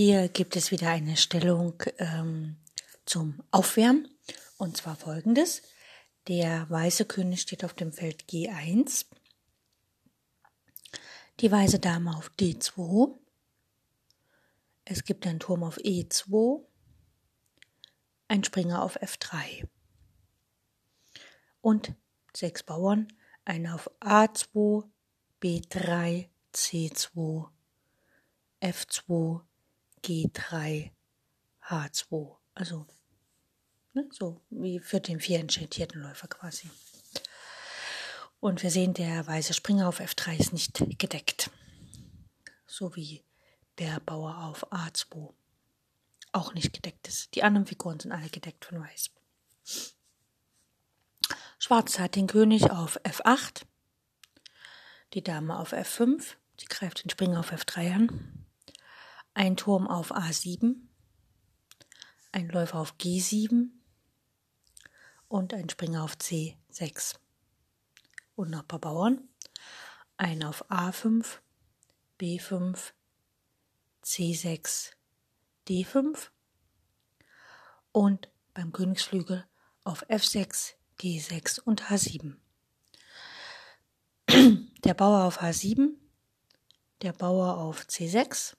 Hier gibt es wieder eine Stellung ähm, zum Aufwärmen. Und zwar folgendes. Der weiße König steht auf dem Feld G1, die weiße Dame auf D2, es gibt einen Turm auf E2, ein Springer auf F3 und sechs Bauern, einer auf A2, B3, C2, F2, G3, H2. Also ne, so wie für den vier enchantierten Läufer quasi. Und wir sehen, der weiße Springer auf F3 ist nicht gedeckt. So wie der Bauer auf A2 auch nicht gedeckt ist. Die anderen Figuren sind alle gedeckt von Weiß. Schwarz hat den König auf F8, die Dame auf F5, sie greift den Springer auf F3 an ein Turm auf A7, ein Läufer auf G7 und ein Springer auf C6. Und noch ein paar Bauern. Ein auf A5, B5, C6, D5 und beim Königsflügel auf F6, G6 und H7. Der Bauer auf H7, der Bauer auf C6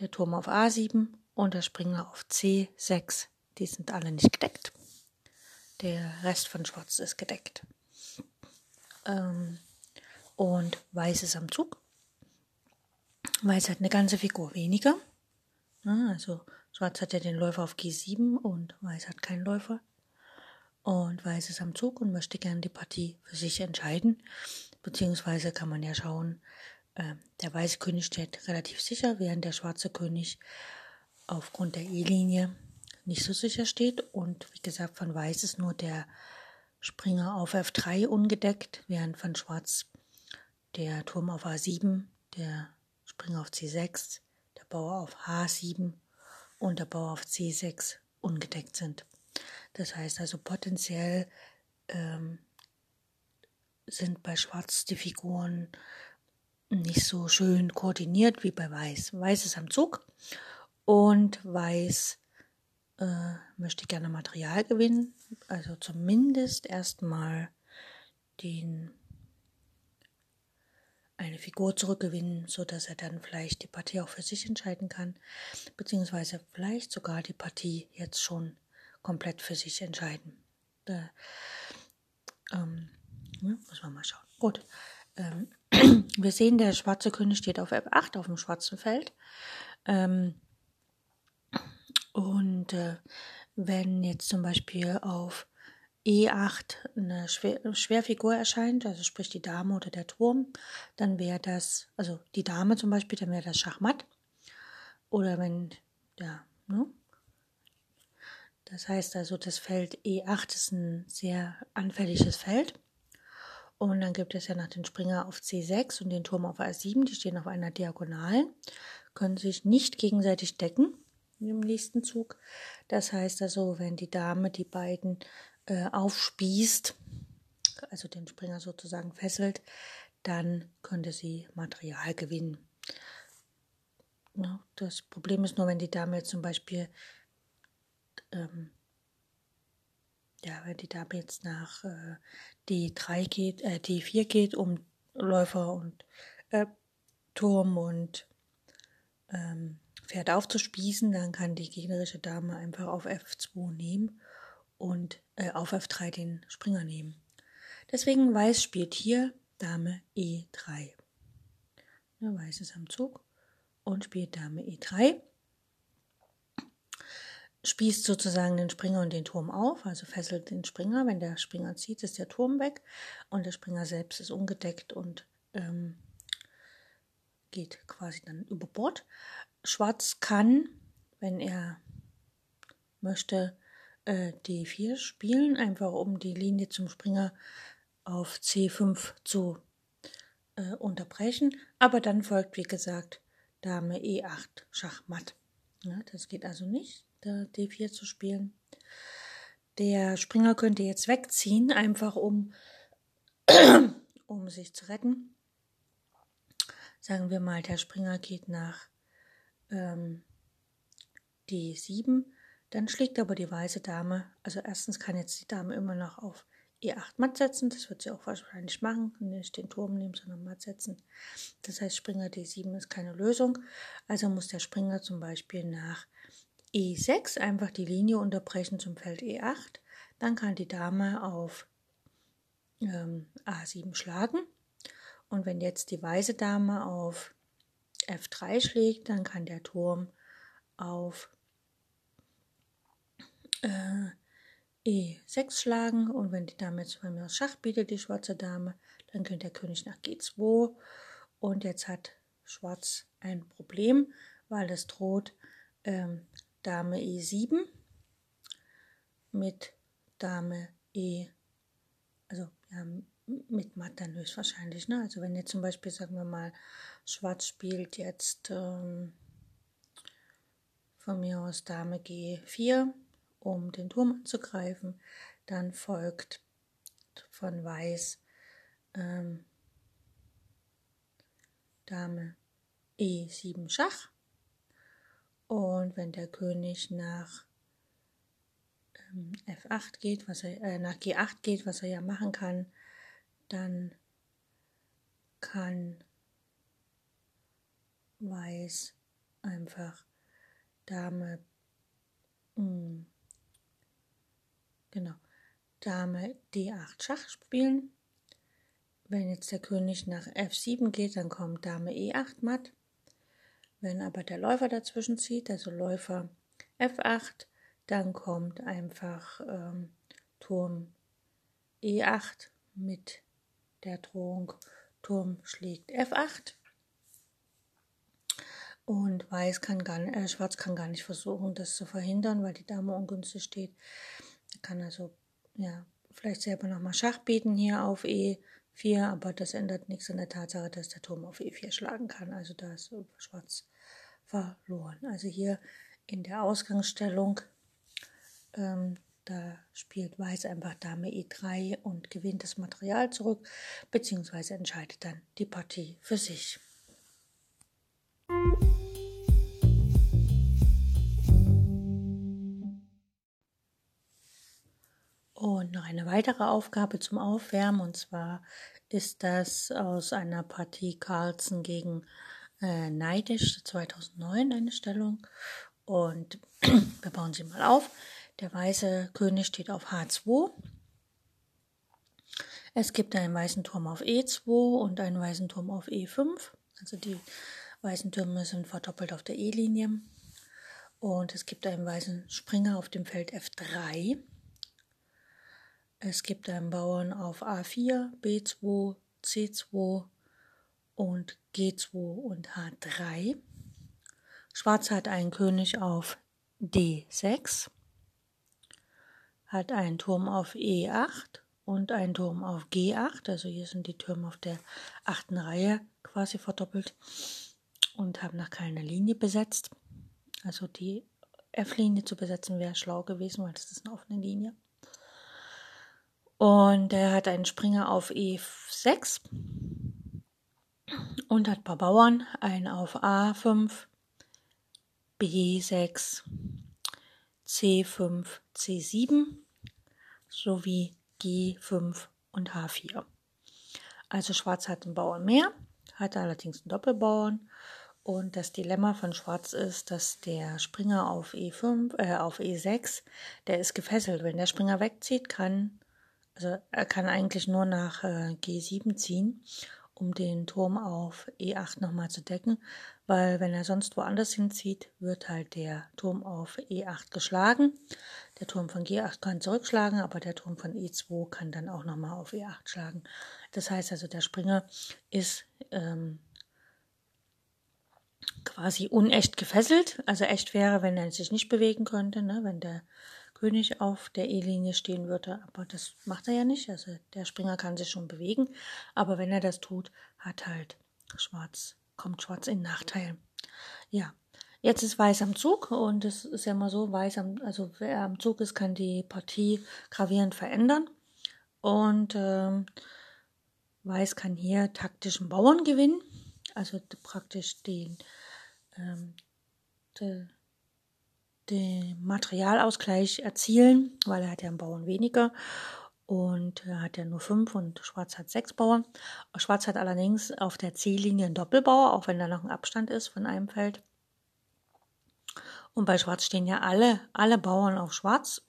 der Turm auf A7 und der Springer auf C6. Die sind alle nicht gedeckt. Der Rest von Schwarz ist gedeckt. Ähm, und Weiß ist am Zug. Weiß hat eine ganze Figur weniger. Also Schwarz hat ja den Läufer auf G7 und Weiß hat keinen Läufer. Und Weiß ist am Zug und möchte gerne die Partie für sich entscheiden. Beziehungsweise kann man ja schauen, der weiße König steht relativ sicher, während der schwarze König aufgrund der E-Linie nicht so sicher steht. Und wie gesagt, von Weiß ist nur der Springer auf F3 ungedeckt, während von Schwarz der Turm auf A7, der Springer auf C6, der Bauer auf H7 und der Bauer auf C6 ungedeckt sind. Das heißt also potenziell ähm, sind bei Schwarz die Figuren nicht so schön koordiniert wie bei Weiß. Weiß ist am Zug und Weiß äh, möchte gerne Material gewinnen, also zumindest erstmal den eine Figur zurückgewinnen, so dass er dann vielleicht die Partie auch für sich entscheiden kann, beziehungsweise vielleicht sogar die Partie jetzt schon komplett für sich entscheiden. Da, ähm, ja, muss man mal schauen. Gut. Ähm, wir sehen, der schwarze König steht auf F8 auf dem schwarzen Feld. Ähm, und äh, wenn jetzt zum Beispiel auf E8 eine Schwer Schwerfigur erscheint, also sprich die Dame oder der Turm, dann wäre das, also die Dame zum Beispiel, dann wäre das Schachmatt. Oder wenn, ja, ne? Das heißt also, das Feld E8 ist ein sehr anfälliges Feld. Und dann gibt es ja noch den Springer auf C6 und den Turm auf A7. Die stehen auf einer Diagonalen, können sich nicht gegenseitig decken im nächsten Zug. Das heißt also, wenn die Dame die beiden äh, aufspießt, also den Springer sozusagen fesselt, dann könnte sie Material gewinnen. Das Problem ist nur, wenn die Dame jetzt zum Beispiel ähm, ja, wenn die Dame jetzt nach äh, D3 geht, äh, D4 geht, um Läufer und äh, Turm und ähm, Pferd aufzuspießen, dann kann die gegnerische Dame einfach auf F2 nehmen und äh, auf F3 den Springer nehmen. Deswegen Weiß spielt hier Dame E3. Ja, Weiß ist am Zug und spielt Dame E3 spießt sozusagen den Springer und den Turm auf, also fesselt den Springer. Wenn der Springer zieht, ist der Turm weg und der Springer selbst ist ungedeckt und ähm, geht quasi dann über Bord. Schwarz kann, wenn er möchte, äh, D4 spielen, einfach um die Linie zum Springer auf C5 zu äh, unterbrechen. Aber dann folgt, wie gesagt, Dame E8 Schachmatt. Ja, das geht also nicht, da D4 zu spielen. Der Springer könnte jetzt wegziehen, einfach um, um sich zu retten. Sagen wir mal, der Springer geht nach ähm, D7, dann schlägt aber die weiße Dame, also erstens kann jetzt die Dame immer noch auf E8 matt setzen, das wird sie auch wahrscheinlich machen, nicht den Turm nehmen, sondern matt setzen. Das heißt, Springer D7 ist keine Lösung, also muss der Springer zum Beispiel nach E6 einfach die Linie unterbrechen zum Feld E8, dann kann die Dame auf ähm, A7 schlagen. Und wenn jetzt die weiße Dame auf F3 schlägt, dann kann der Turm auf äh, E6 schlagen. Und wenn die Dame jetzt bei mir Schach bietet, die schwarze Dame, dann könnte der König nach G2 und jetzt hat Schwarz ein Problem, weil es droht ähm, Dame E7 mit Dame E, also ja, mit Matt dann höchstwahrscheinlich. Ne? Also wenn jetzt zum Beispiel, sagen wir mal, Schwarz spielt jetzt ähm, von mir aus Dame G4 um den Turm anzugreifen. Dann folgt von Weiß ähm, Dame E7 Schach. Und wenn der König nach ähm, F8 geht, was er äh, nach G8 geht, was er ja machen kann, dann kann Weiß einfach Dame mh, hm, Genau. Dame D8 Schach spielen. Wenn jetzt der König nach F7 geht, dann kommt Dame E8 matt. Wenn aber der Läufer dazwischen zieht, also Läufer F8, dann kommt einfach ähm, Turm E8 mit der Drohung Turm schlägt F8. Und Weiß kann gar, äh, Schwarz kann gar nicht versuchen, das zu verhindern, weil die Dame ungünstig steht. Er kann also ja vielleicht selber nochmal Schach bieten hier auf E4, aber das ändert nichts an der Tatsache, dass der Turm auf E4 schlagen kann. Also da ist Schwarz verloren. Also hier in der Ausgangsstellung, ähm, da spielt Weiß einfach Dame E3 und gewinnt das Material zurück, beziehungsweise entscheidet dann die Partie für sich. Und noch eine weitere Aufgabe zum Aufwärmen, und zwar ist das aus einer Partie Carlsen gegen äh, Neidisch 2009 eine Stellung. Und wir bauen sie mal auf. Der weiße König steht auf H2. Es gibt einen weißen Turm auf E2 und einen weißen Turm auf E5. Also die weißen Türme sind verdoppelt auf der E-Linie. Und es gibt einen weißen Springer auf dem Feld F3. Es gibt einen Bauern auf A4, B2, C2 und G2 und H3. Schwarz hat einen König auf D6, hat einen Turm auf E8 und einen Turm auf G8. Also hier sind die Türme auf der achten Reihe quasi verdoppelt und haben noch keine Linie besetzt. Also die F-Linie zu besetzen wäre schlau gewesen, weil das ist eine offene Linie. Und er hat einen Springer auf E6 und hat ein paar Bauern, einen auf A5, B6, C5, C7 sowie G5 und H4. Also Schwarz hat einen Bauern mehr, hat allerdings einen Doppelbauern. Und das Dilemma von Schwarz ist, dass der Springer auf E5, äh, auf E6, der ist gefesselt. Wenn der Springer wegzieht, kann also er kann eigentlich nur nach äh, G7 ziehen, um den Turm auf E8 nochmal zu decken, weil wenn er sonst woanders hinzieht, wird halt der Turm auf E8 geschlagen. Der Turm von G8 kann zurückschlagen, aber der Turm von E2 kann dann auch nochmal auf E8 schlagen. Das heißt also, der Springer ist ähm, quasi unecht gefesselt. Also echt wäre, wenn er sich nicht bewegen könnte, ne? wenn der König auf der E-Linie stehen würde. Aber das macht er ja nicht. Also der Springer kann sich schon bewegen. Aber wenn er das tut, hat halt Schwarz, kommt Schwarz in Nachteil. Ja, jetzt ist Weiß am Zug und es ist ja immer so, Weiß am, also wer am Zug ist, kann die Partie gravierend verändern. Und ähm, Weiß kann hier taktischen Bauern gewinnen, also praktisch den, ähm, den Materialausgleich erzielen, weil er hat ja einen Bauern weniger und er hat ja nur fünf und Schwarz hat sechs Bauern. Schwarz hat allerdings auf der C-Linie einen Doppelbauer, auch wenn da noch ein Abstand ist von einem Feld. Und bei Schwarz stehen ja alle, alle Bauern auf Schwarz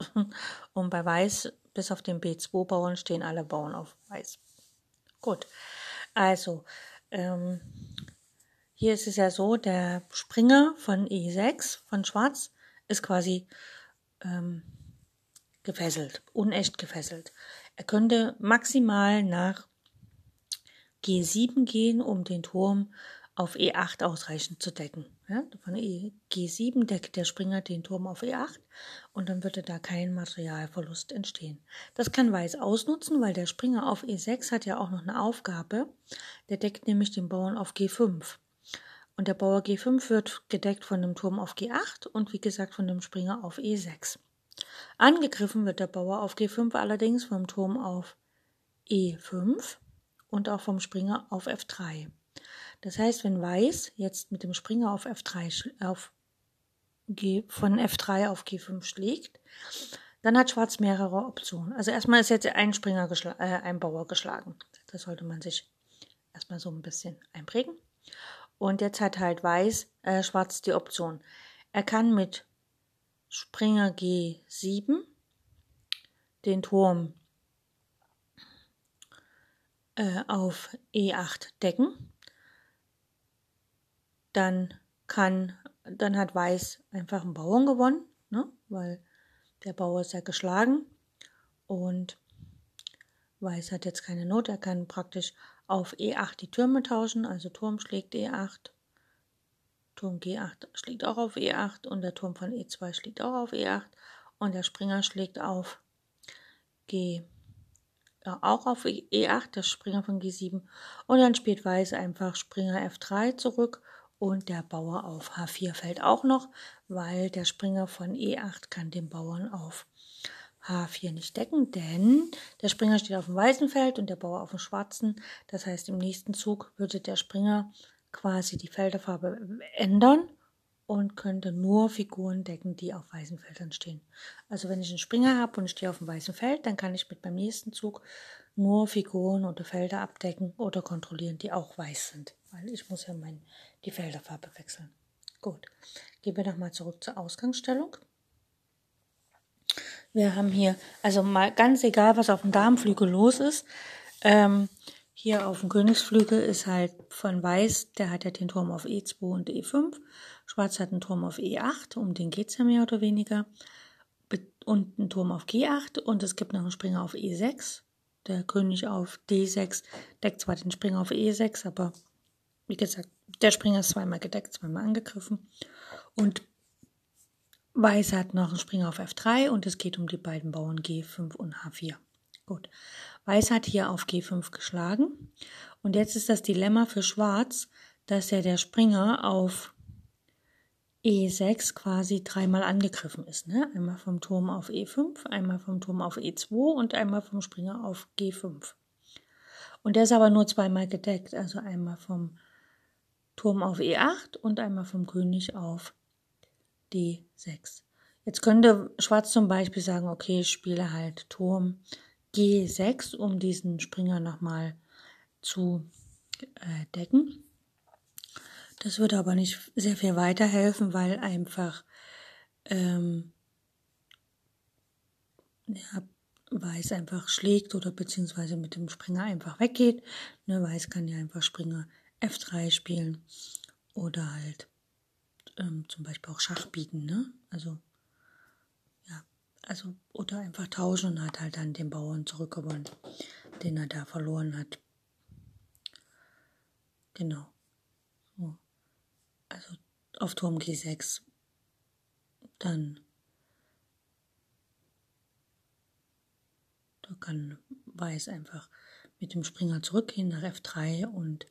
und bei Weiß, bis auf den B2-Bauern, stehen alle Bauern auf Weiß. Gut, also ähm, hier ist es ja so, der Springer von E6 von Schwarz ist quasi ähm, gefesselt, unecht gefesselt. Er könnte maximal nach G7 gehen, um den Turm auf E8 ausreichend zu decken. Ja, von e, G7 deckt der Springer den Turm auf E8 und dann würde da kein Materialverlust entstehen. Das kann Weiß ausnutzen, weil der Springer auf E6 hat ja auch noch eine Aufgabe. Der deckt nämlich den Bauern auf G5. Und der Bauer G5 wird gedeckt von dem Turm auf G8 und wie gesagt von dem Springer auf E6. Angegriffen wird der Bauer auf G5 allerdings vom Turm auf E5 und auch vom Springer auf F3. Das heißt, wenn Weiß jetzt mit dem Springer auf F3 auf G, von F3 auf G5 schlägt, dann hat Schwarz mehrere Optionen. Also erstmal ist jetzt ein Springer äh, ein Bauer geschlagen. Das sollte man sich erstmal so ein bisschen einprägen. Und jetzt hat halt Weiß, äh, Schwarz die Option. Er kann mit Springer G7 den Turm äh, auf E8 decken dann kann, dann hat Weiß einfach einen Bauern gewonnen, ne? weil der Bauer ist ja geschlagen und Weiß hat jetzt keine Not, er kann praktisch auf E8 die Türme tauschen, also Turm schlägt E8, Turm G8 schlägt auch auf E8 und der Turm von E2 schlägt auch auf E8 und der Springer schlägt auf G ja, auch auf E8, der Springer von G7 und dann spielt Weiß einfach Springer F3 zurück und der Bauer auf H4 fällt auch noch, weil der Springer von E8 kann den Bauern auf H4 nicht decken, denn der Springer steht auf dem weißen Feld und der Bauer auf dem schwarzen. Das heißt, im nächsten Zug würde der Springer quasi die Felderfarbe ändern und könnte nur Figuren decken, die auf weißen Feldern stehen. Also wenn ich einen Springer habe und ich stehe auf dem weißen Feld, dann kann ich mit beim nächsten Zug nur Figuren oder Felder abdecken oder kontrollieren, die auch weiß sind, weil ich muss ja mein, die Felderfarbe wechseln. Gut, gehen wir nochmal zurück zur Ausgangsstellung. Wir haben hier, also mal ganz egal, was auf dem Darmflügel los ist, ähm, hier auf dem Königsflügel ist halt von Weiß, der hat ja den Turm auf E2 und E5. Schwarz hat einen Turm auf E8, um den geht es ja mehr oder weniger. Und einen Turm auf G8 und es gibt noch einen Springer auf E6 der König auf D6 deckt zwar den Springer auf E6, aber wie gesagt, der Springer ist zweimal gedeckt, zweimal angegriffen. Und Weiß hat noch einen Springer auf F3 und es geht um die beiden Bauern G5 und H4. Gut. Weiß hat hier auf G5 geschlagen. Und jetzt ist das Dilemma für Schwarz, dass ja der Springer auf E6 quasi dreimal angegriffen ist. Ne? Einmal vom Turm auf E5, einmal vom Turm auf E2 und einmal vom Springer auf G5. Und der ist aber nur zweimal gedeckt, also einmal vom Turm auf E8 und einmal vom König auf D6. Jetzt könnte Schwarz zum Beispiel sagen, okay, ich spiele halt Turm G6, um diesen Springer nochmal zu äh, decken. Das würde aber nicht sehr viel weiterhelfen, weil einfach ähm, ja, Weiß einfach schlägt oder beziehungsweise mit dem Springer einfach weggeht. Ne, Weiß kann ja einfach Springer F3 spielen oder halt ähm, zum Beispiel auch Schach bieten. Ne? Also ja, also oder einfach tauschen und hat halt dann den Bauern zurückgewonnen, den er da verloren hat. Genau. So. Also auf Turm G6, dann da kann Weiß einfach mit dem Springer zurückgehen nach F3 und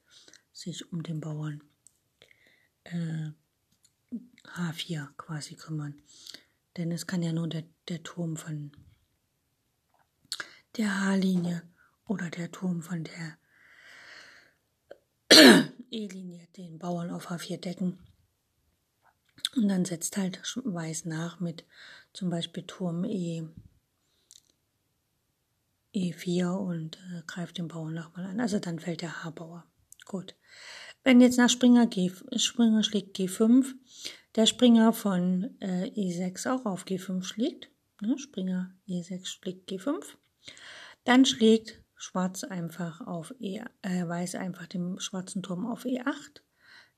sich um den Bauern äh, H4 quasi kümmern. Denn es kann ja nur der, der Turm von der H-Linie oder der Turm von der E-Linie den Bauern auf H4 decken. Und dann setzt halt Weiß nach mit zum Beispiel Turm E, E4 und äh, greift den Bauern nochmal an. Also dann fällt der H-Bauer. Gut. Wenn jetzt nach Springer, G, Springer schlägt G5, der Springer von äh, E6 auch auf G5 schlägt, ne, Springer E6 schlägt G5, dann schlägt Schwarz einfach auf E, äh, Weiß einfach den schwarzen Turm auf E8,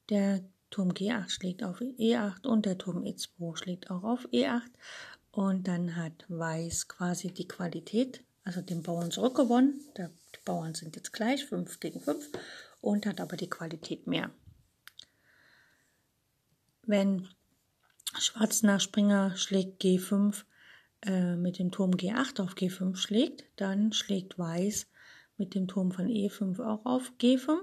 der Turm G8 schlägt auf E8 und der Turm E2 schlägt auch auf E8 und dann hat Weiß quasi die Qualität, also den Bauern zurückgewonnen. die Bauern sind jetzt gleich, 5 gegen 5 und hat aber die Qualität mehr. Wenn Schwarz nach Springer schlägt G5 äh, mit dem Turm G8 auf G5 schlägt, dann schlägt Weiß mit dem Turm von E5 auch auf G5.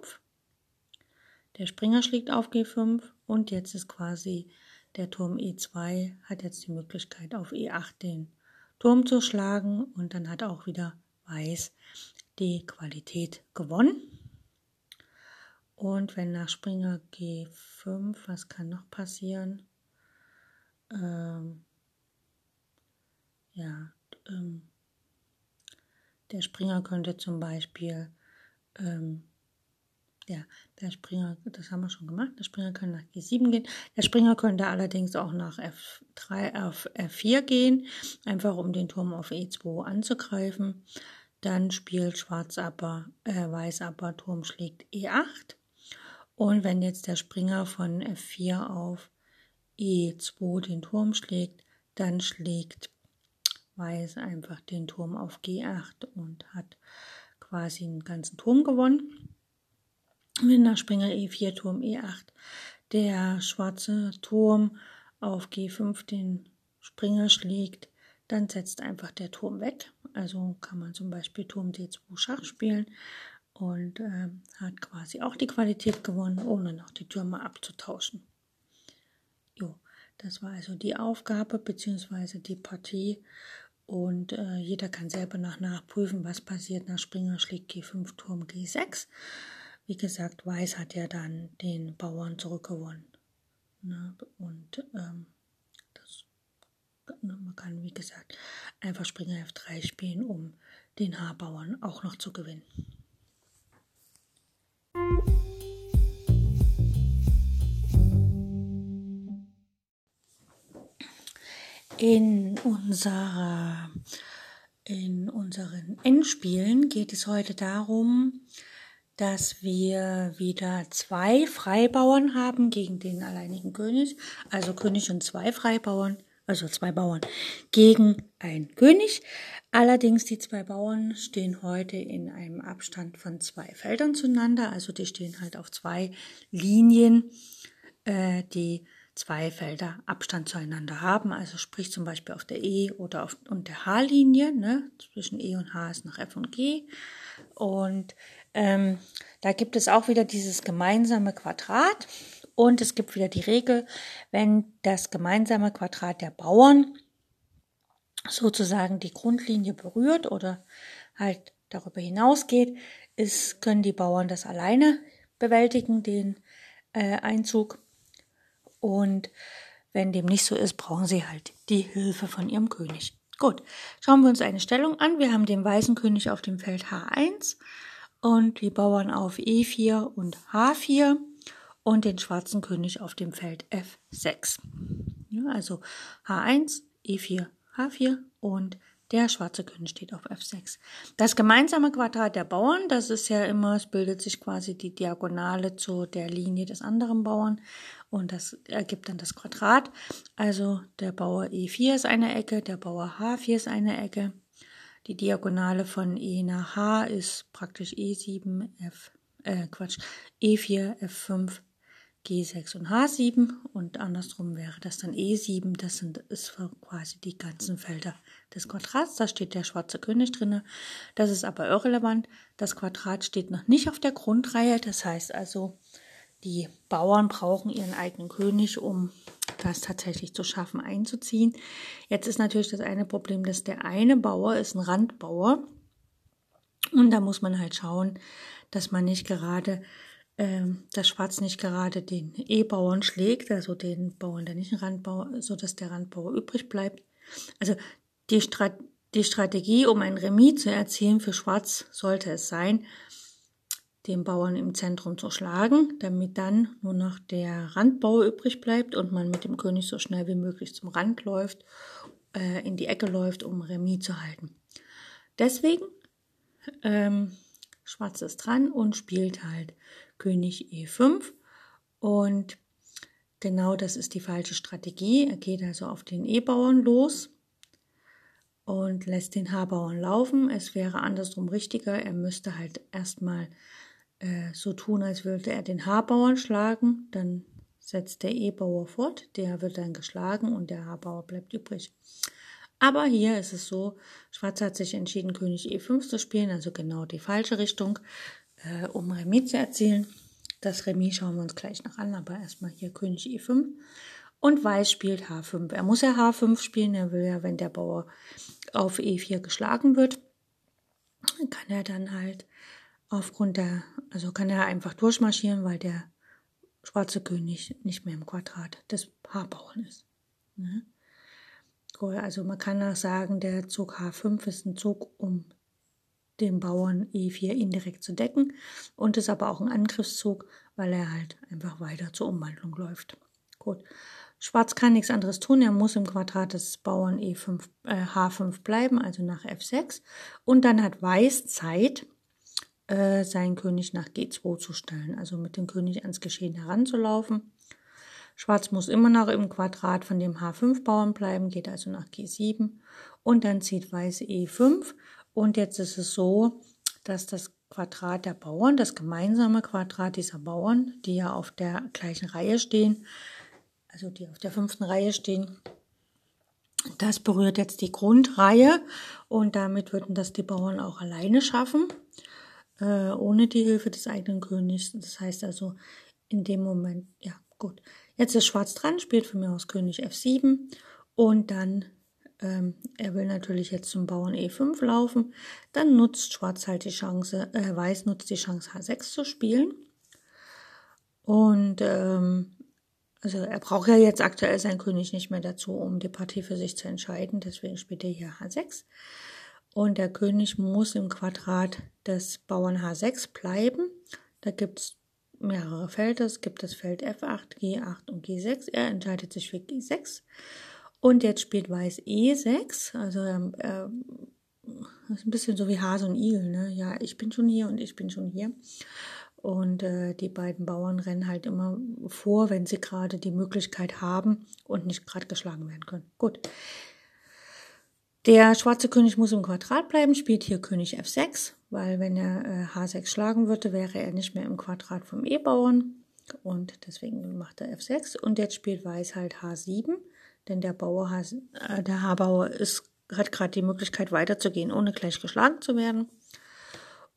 Der Springer schlägt auf G5 und jetzt ist quasi der Turm E2 hat jetzt die Möglichkeit auf E8 den Turm zu schlagen und dann hat auch wieder Weiß die Qualität gewonnen. Und wenn nach Springer G5, was kann noch passieren? Ähm, ja, ähm, der Springer könnte zum Beispiel, ähm, ja, der Springer, das haben wir schon gemacht, der Springer kann nach G7 gehen. Der Springer könnte allerdings auch nach F3 auf F4 gehen, einfach um den Turm auf E2 anzugreifen. Dann spielt Schwarz aber, äh, Weiß aber, Turm schlägt E8. Und wenn jetzt der Springer von F4 auf E2 den Turm schlägt, dann schlägt Weiß einfach den Turm auf G8 und hat quasi einen ganzen Turm gewonnen. Wenn nach Springer E4 Turm E8 der schwarze Turm auf G5 den Springer schlägt, dann setzt einfach der Turm weg. Also kann man zum Beispiel Turm D2 Schach spielen und äh, hat quasi auch die Qualität gewonnen, ohne noch die Türme abzutauschen. Jo, das war also die Aufgabe bzw. die Partie und äh, jeder kann selber nach nachprüfen, was passiert nach Springer schlägt G5 Turm G6. Wie gesagt, Weiß hat ja dann den Bauern zurückgewonnen. Ne? Und ähm, das, ne, man kann, wie gesagt, einfach Springer F3 spielen, um den H-Bauern auch noch zu gewinnen. In, unserer, in unseren Endspielen geht es heute darum, dass wir wieder zwei Freibauern haben gegen den alleinigen König, also König und zwei Freibauern, also zwei Bauern gegen einen König. Allerdings die zwei Bauern stehen heute in einem Abstand von zwei Feldern zueinander, also die stehen halt auf zwei Linien, äh, die zwei Felder Abstand zueinander haben, also sprich zum Beispiel auf der E oder auf und der H-Linie, ne? zwischen E und H ist noch F und G. Und ähm, da gibt es auch wieder dieses gemeinsame Quadrat und es gibt wieder die Regel, wenn das gemeinsame Quadrat der Bauern sozusagen die Grundlinie berührt oder halt darüber hinausgeht, ist, können die Bauern das alleine bewältigen, den äh, Einzug. Und wenn dem nicht so ist, brauchen sie halt die Hilfe von ihrem König. Gut, schauen wir uns eine Stellung an. Wir haben den weißen König auf dem Feld H1 und die Bauern auf E4 und H4 und den schwarzen König auf dem Feld F6. Ja, also H1, E4, H4 und der schwarze König steht auf F6. Das gemeinsame Quadrat der Bauern, das ist ja immer, es bildet sich quasi die Diagonale zu der Linie des anderen Bauern und das ergibt dann das Quadrat. Also der Bauer E4 ist eine Ecke, der Bauer H4 ist eine Ecke. Die Diagonale von E nach H ist praktisch E7, F, äh, Quatsch, E4, F5, G6 und H7 und andersrum wäre das dann E7. Das sind ist quasi die ganzen Felder des Quadrats. Da steht der schwarze König drinne. Das ist aber irrelevant. Das Quadrat steht noch nicht auf der Grundreihe. Das heißt also, die Bauern brauchen ihren eigenen König, um das tatsächlich zu schaffen, einzuziehen. Jetzt ist natürlich das eine Problem, dass der eine Bauer ist ein Randbauer. Und da muss man halt schauen, dass man nicht gerade ähm, das Schwarz nicht gerade den E-Bauern schlägt, also den Bauern, der nicht ein Randbauer, so dass der Randbauer übrig bleibt. Also die, Strat die Strategie, um ein Remis zu erzielen für Schwarz, sollte es sein, den Bauern im Zentrum zu schlagen, damit dann nur noch der Randbauer übrig bleibt und man mit dem König so schnell wie möglich zum Rand läuft, äh, in die Ecke läuft, um Remis zu halten. Deswegen ähm, Schwarz ist dran und spielt halt König E5 und genau das ist die falsche Strategie. Er geht also auf den E-Bauern los und lässt den H-Bauern laufen. Es wäre andersrum richtiger. Er müsste halt erstmal äh, so tun, als würde er den H-Bauern schlagen. Dann setzt der E-Bauer fort. Der wird dann geschlagen und der H-Bauer bleibt übrig. Aber hier ist es so, Schwarz hat sich entschieden, König E5 zu spielen, also genau die falsche Richtung, äh, um Remis zu erzielen. Das Remis schauen wir uns gleich noch an, aber erstmal hier König E5. Und Weiß spielt H5. Er muss ja H5 spielen, er will ja, wenn der Bauer auf E4 geschlagen wird, kann er dann halt aufgrund der, also kann er einfach durchmarschieren, weil der schwarze König nicht mehr im Quadrat des H-Bauern ist. Ne? Also man kann auch sagen, der Zug H5 ist ein Zug, um den Bauern E4 indirekt zu decken und ist aber auch ein Angriffszug, weil er halt einfach weiter zur Umwandlung läuft. Gut. Schwarz kann nichts anderes tun, er muss im Quadrat des Bauern E5, äh, H5 bleiben, also nach F6. Und dann hat Weiß Zeit, äh, seinen König nach G2 zu stellen, also mit dem König ans Geschehen heranzulaufen. Schwarz muss immer noch im Quadrat von dem H5-Bauern bleiben, geht also nach G7 und dann zieht Weiß E5 und jetzt ist es so, dass das Quadrat der Bauern, das gemeinsame Quadrat dieser Bauern, die ja auf der gleichen Reihe stehen, also die auf der fünften Reihe stehen, das berührt jetzt die Grundreihe und damit würden das die Bauern auch alleine schaffen, äh, ohne die Hilfe des eigenen Königs. Das heißt also in dem Moment, ja gut, Jetzt ist Schwarz dran, spielt von mir aus König F7 und dann, ähm, er will natürlich jetzt zum Bauern E5 laufen, dann nutzt Schwarz halt die Chance, äh, Weiß nutzt die Chance H6 zu spielen. Und ähm, also er braucht ja jetzt aktuell seinen König nicht mehr dazu, um die Partie für sich zu entscheiden, deswegen spielt er hier H6. Und der König muss im Quadrat des Bauern H6 bleiben. Da gibt es mehrere Felder. Es gibt das Feld F8, G8 und G6. Er entscheidet sich für G6. Und jetzt spielt Weiß E6. Also äh, das ist ein bisschen so wie Hase und Igel. Ne? Ja, ich bin schon hier und ich bin schon hier. Und äh, die beiden Bauern rennen halt immer vor, wenn sie gerade die Möglichkeit haben und nicht gerade geschlagen werden können. Gut. Der schwarze König muss im Quadrat bleiben, spielt hier König F6, weil wenn er äh, H6 schlagen würde, wäre er nicht mehr im Quadrat vom E-Bauern und deswegen macht er F6 und jetzt spielt Weiß halt H7, denn der Bauer, äh, der H-Bauer ist, hat gerade die Möglichkeit weiterzugehen, ohne gleich geschlagen zu werden.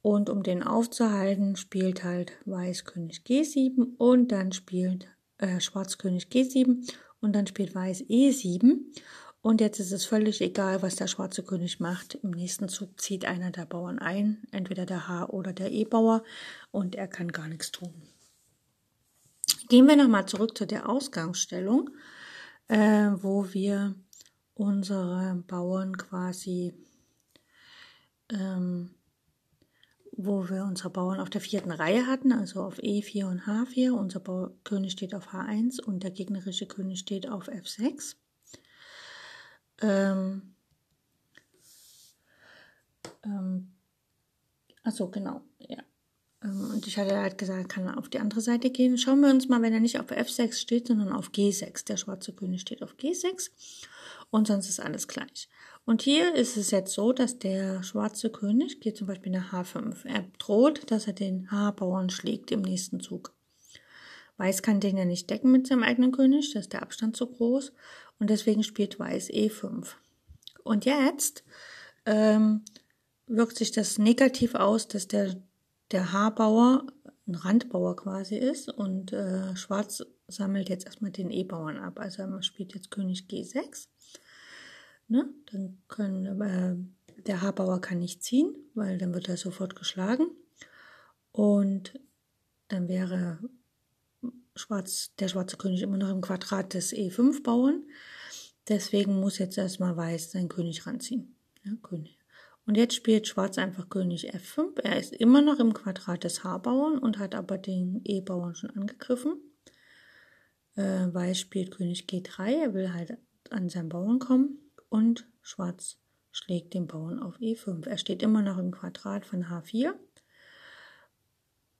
Und um den aufzuhalten, spielt halt Weiß König G7 und dann spielt äh, Schwarz König G7 und dann spielt Weiß E7 und jetzt ist es völlig egal, was der schwarze König macht. Im nächsten Zug zieht einer der Bauern ein, entweder der H- oder der E-Bauer, und er kann gar nichts tun. Gehen wir nochmal zurück zu der Ausgangsstellung, äh, wo wir unsere Bauern quasi, ähm, wo wir unsere Bauern auf der vierten Reihe hatten, also auf E4 und H4. Unser Bau König steht auf H1 und der gegnerische König steht auf F6. Ähm, ähm, achso, genau, ja. Ähm, und ich hatte halt gesagt, er kann auf die andere Seite gehen. Schauen wir uns mal, wenn er nicht auf F6 steht, sondern auf G6. Der schwarze König steht auf G6 und sonst ist alles gleich. Und hier ist es jetzt so, dass der schwarze König geht zum Beispiel nach H5. Er droht, dass er den H-Bauern schlägt im nächsten Zug. Weiß kann den ja nicht decken mit seinem eigenen König, da ist der Abstand zu groß und deswegen spielt Weiß E5. Und jetzt ähm, wirkt sich das negativ aus, dass der, der H-Bauer ein Randbauer quasi ist und äh, Schwarz sammelt jetzt erstmal den E-Bauern ab. Also man spielt jetzt König G6. Ne? Dann können, äh, der H-Bauer kann nicht ziehen, weil dann wird er sofort geschlagen. Und dann wäre Schwarz, der schwarze König immer noch im Quadrat des E5-Bauern. Deswegen muss jetzt erstmal Weiß seinen König ranziehen. Ja, König. Und jetzt spielt Schwarz einfach König F5. Er ist immer noch im Quadrat des H-Bauern und hat aber den E-Bauern schon angegriffen. Äh, Weiß spielt König G3. Er will halt an seinen Bauern kommen. Und Schwarz schlägt den Bauern auf E5. Er steht immer noch im Quadrat von H4.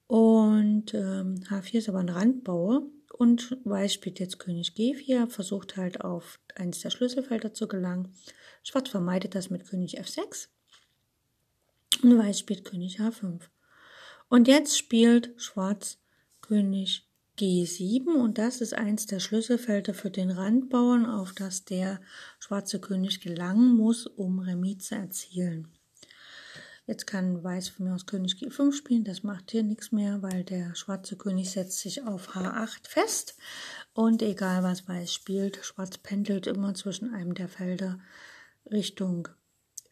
Und ähm, H4 ist aber ein Randbauer. Und Weiß spielt jetzt König G4, versucht halt auf eines der Schlüsselfelder zu gelangen. Schwarz vermeidet das mit König F6. Und Weiß spielt König H5. Und jetzt spielt Schwarz König G7 und das ist eins der Schlüsselfelder für den Randbauern, auf das der schwarze König gelangen muss, um Remis zu erzielen. Jetzt kann Weiß von mir aus König G5 spielen, das macht hier nichts mehr, weil der schwarze König setzt sich auf H8 fest und egal was Weiß spielt, Schwarz pendelt immer zwischen einem der Felder Richtung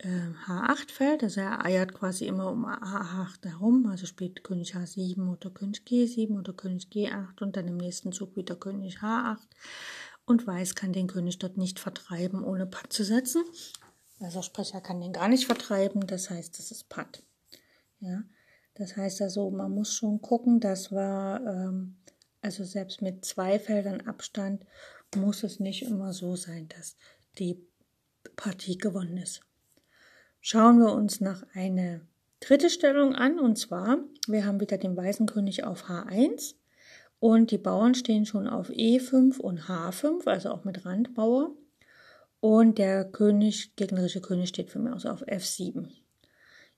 H8 fällt, also er eiert quasi immer um H8 herum, also spielt König H7 oder König G7 oder König G8 und dann im nächsten Zug wieder König H8 und Weiß kann den König dort nicht vertreiben, ohne Patt zu setzen. Also Sprecher kann den gar nicht vertreiben, das heißt, das ist Patt. Ja, das heißt also, man muss schon gucken, dass wir, ähm, also selbst mit zwei Feldern Abstand muss es nicht immer so sein, dass die Partie gewonnen ist schauen wir uns noch eine dritte Stellung an. Und zwar, wir haben wieder den weißen König auf H1 und die Bauern stehen schon auf E5 und H5, also auch mit Randbauer. Und der König, gegnerische König steht von mir aus auf F7.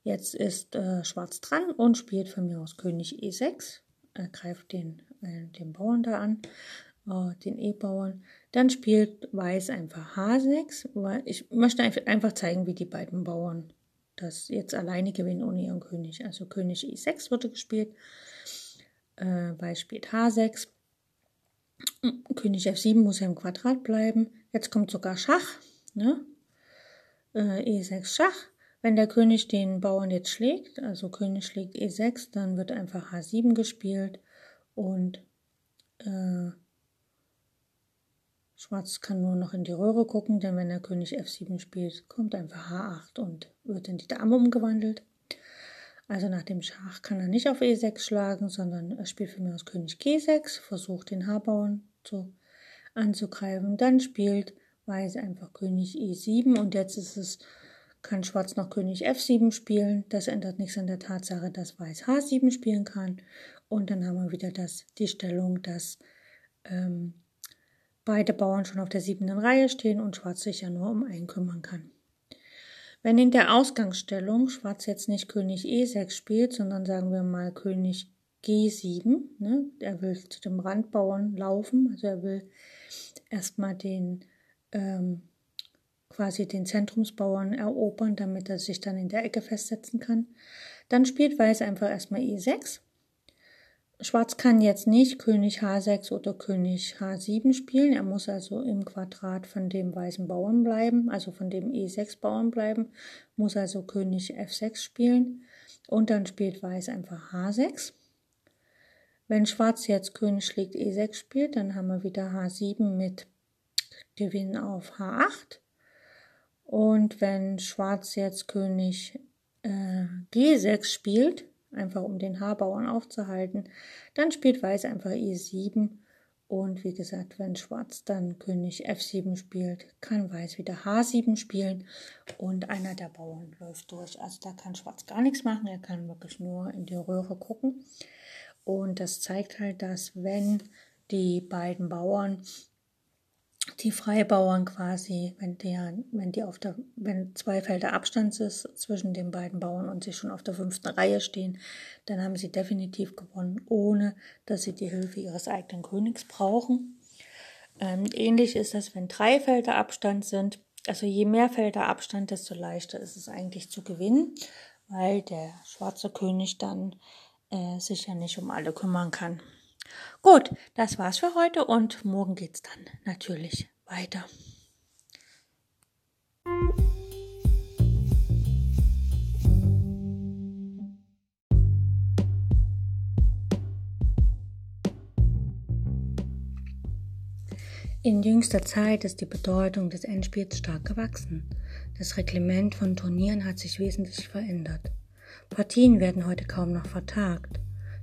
Jetzt ist äh, Schwarz dran und spielt von mir aus König E6. Er greift den, äh, den Bauern da an, äh, den E-Bauern. Dann spielt Weiß einfach H6, weil ich möchte einfach zeigen, wie die beiden Bauern das jetzt alleine gewinnen ohne ihren König. Also König E6 wurde gespielt, äh, Weiß spielt H6, König F7 muss ja im Quadrat bleiben. Jetzt kommt sogar Schach, ne? Äh, E6 Schach. Wenn der König den Bauern jetzt schlägt, also König schlägt E6, dann wird einfach H7 gespielt und äh, Schwarz kann nur noch in die Röhre gucken, denn wenn der König F7 spielt, kommt einfach H8 und wird in die Dame umgewandelt. Also nach dem Schach kann er nicht auf E6 schlagen, sondern er spielt für mich aus König G6, versucht den H-Bauern zu, anzugreifen. Dann spielt Weiß einfach König E7 und jetzt ist es, kann Schwarz noch König F7 spielen. Das ändert nichts an der Tatsache, dass Weiß H7 spielen kann. Und dann haben wir wieder das, die Stellung, dass ähm, beide Bauern schon auf der siebten Reihe stehen und Schwarz sich ja nur um einen kümmern kann. Wenn in der Ausgangsstellung Schwarz jetzt nicht König E6 spielt, sondern sagen wir mal König G7, ne, er will zu dem Randbauern laufen, also er will erstmal den ähm, quasi den Zentrumsbauern erobern, damit er sich dann in der Ecke festsetzen kann. Dann spielt Weiß einfach erstmal E6 Schwarz kann jetzt nicht König H6 oder König H7 spielen. Er muss also im Quadrat von dem weißen Bauern bleiben, also von dem E6 Bauern bleiben, muss also König F6 spielen. Und dann spielt Weiß einfach H6. Wenn Schwarz jetzt König schlägt E6 spielt, dann haben wir wieder H7 mit Gewinn auf H8. Und wenn Schwarz jetzt König äh, G6 spielt, einfach um den Haarbauern aufzuhalten. Dann spielt Weiß einfach E7 und wie gesagt, wenn Schwarz dann König F7 spielt, kann Weiß wieder H7 spielen und einer der Bauern läuft durch. Also da kann Schwarz gar nichts machen, er kann wirklich nur in die Röhre gucken. Und das zeigt halt, dass wenn die beiden Bauern die Freibauern quasi, wenn die, wenn die auf der, wenn zwei Felder Abstand ist zwischen den beiden Bauern und sie schon auf der fünften Reihe stehen, dann haben sie definitiv gewonnen, ohne dass sie die Hilfe ihres eigenen Königs brauchen. Ähm, ähnlich ist das, wenn drei Felder Abstand sind. Also je mehr Felder Abstand, desto leichter ist es eigentlich zu gewinnen, weil der schwarze König dann äh, sich ja nicht um alle kümmern kann. Gut, das war's für heute und morgen geht's dann natürlich weiter. In jüngster Zeit ist die Bedeutung des Endspiels stark gewachsen. Das Reglement von Turnieren hat sich wesentlich verändert. Partien werden heute kaum noch vertagt.